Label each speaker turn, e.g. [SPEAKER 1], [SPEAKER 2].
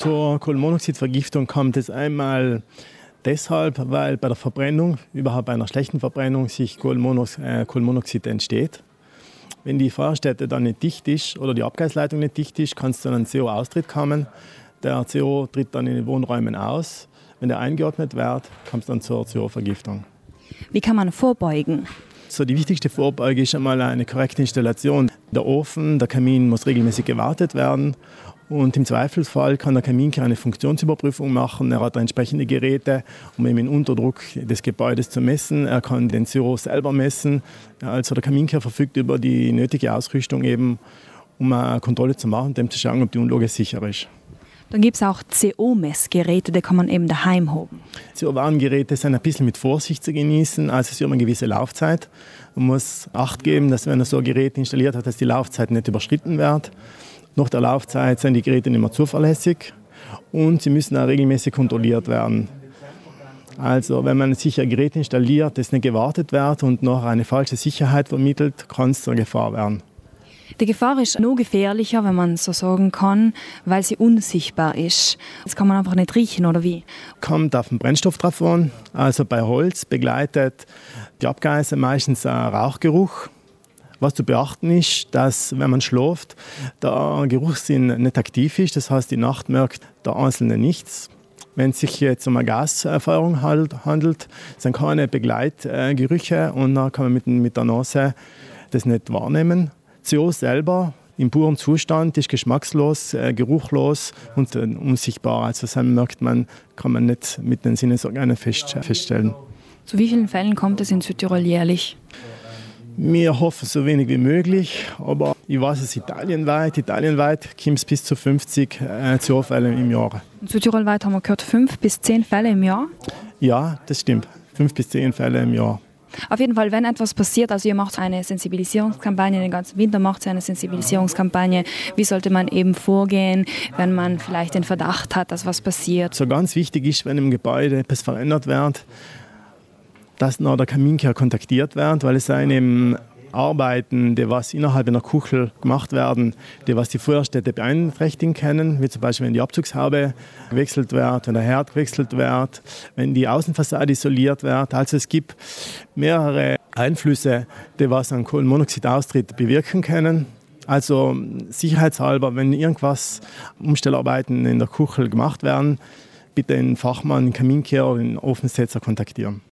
[SPEAKER 1] Zur Kohlenmonoxidvergiftung kommt es einmal deshalb, weil bei der Verbrennung, überhaupt bei einer schlechten Verbrennung, sich äh, Kohlenmonoxid entsteht. Wenn die Feuerstätte dann nicht dicht ist oder die Abgasleitung nicht dicht ist, kann es zu einem CO-Austritt kommen. Der CO tritt dann in den Wohnräumen aus. Wenn der eingeatmet wird, kommt es dann zur CO-Vergiftung.
[SPEAKER 2] Wie kann man vorbeugen?
[SPEAKER 1] So, die wichtigste Vorbeuge ist einmal eine korrekte Installation. Der Ofen, der Kamin muss regelmäßig gewartet werden und im Zweifelsfall kann der Kaminkehr eine Funktionsüberprüfung machen. Er hat entsprechende Geräte, um eben den Unterdruck des Gebäudes zu messen. Er kann den Zero selber messen. Also der Kaminkehr verfügt über die nötige Ausrüstung eben, um eine Kontrolle zu machen, dem zu schauen, ob die Unlage sicher ist.
[SPEAKER 2] Dann gibt es auch CO-Messgeräte, die kann man eben daheim haben.
[SPEAKER 1] CO-Warngeräte sind ein bisschen mit Vorsicht zu genießen, also sie haben eine gewisse Laufzeit. Man muss Acht geben, dass wenn man so ein Gerät installiert hat, dass die Laufzeit nicht überschritten wird. Nach der Laufzeit sind die Geräte nicht mehr zuverlässig und sie müssen auch regelmäßig kontrolliert werden. Also wenn man sich ein Gerät installiert, das nicht gewartet wird und noch eine falsche Sicherheit vermittelt, kann es zur Gefahr werden.
[SPEAKER 2] Die Gefahr ist noch gefährlicher, wenn man so sagen kann, weil sie unsichtbar ist. Das kann man einfach nicht riechen, oder wie?
[SPEAKER 1] Kommt auf den Brennstoff drauf an. Also bei Holz begleitet die Abgase meistens ein Rauchgeruch. Was zu beachten ist, dass wenn man schläft, der Geruchssinn nicht aktiv ist. Das heißt, die Nacht merkt der Einzelne nichts. Wenn es sich jetzt um eine Gasfeuerung handelt, sind keine Begleitgerüche und dann kann man mit, mit der Nase das nicht wahrnehmen. CO selber im puren Zustand ist geschmackslos, äh, geruchlos und äh, unsichtbar. Also das merkt man, kann man nicht mit den Sinnesorganen fest, feststellen.
[SPEAKER 2] Zu wie vielen Fällen kommt es in Südtirol jährlich?
[SPEAKER 1] Wir hoffen so wenig wie möglich, aber ich weiß es italienweit. Italienweit kommt es bis zu 50 äh, Zoofälle im Jahr.
[SPEAKER 2] In Südtirolweit haben wir gehört, 5 bis 10 Fälle im Jahr?
[SPEAKER 1] Ja, das stimmt. 5 bis 10 Fälle im Jahr.
[SPEAKER 2] Auf jeden Fall, wenn etwas passiert, also ihr macht eine Sensibilisierungskampagne, den ganzen Winter macht ihr eine Sensibilisierungskampagne. Wie sollte man eben vorgehen, wenn man vielleicht den Verdacht hat, dass was passiert?
[SPEAKER 1] So ganz wichtig ist, wenn im Gebäude etwas verändert wird, dass noch der Kaminkehr kontaktiert wird, weil es seien Arbeiten, die was innerhalb einer Kuchel gemacht werden, die was die Feuerstätte beeinträchtigen können, wie zum Beispiel wenn die Abzugshaube gewechselt wird, wenn der Herd gewechselt wird, wenn die Außenfassade isoliert wird. Also es gibt mehrere Einflüsse, die was an Kohlenmonoxidaustritt bewirken können. Also sicherheitshalber, wenn irgendwas Umstellarbeiten in der Kuchel gemacht werden, bitte den Fachmann, den Kaminkehrer oder den Ofensetzer kontaktieren.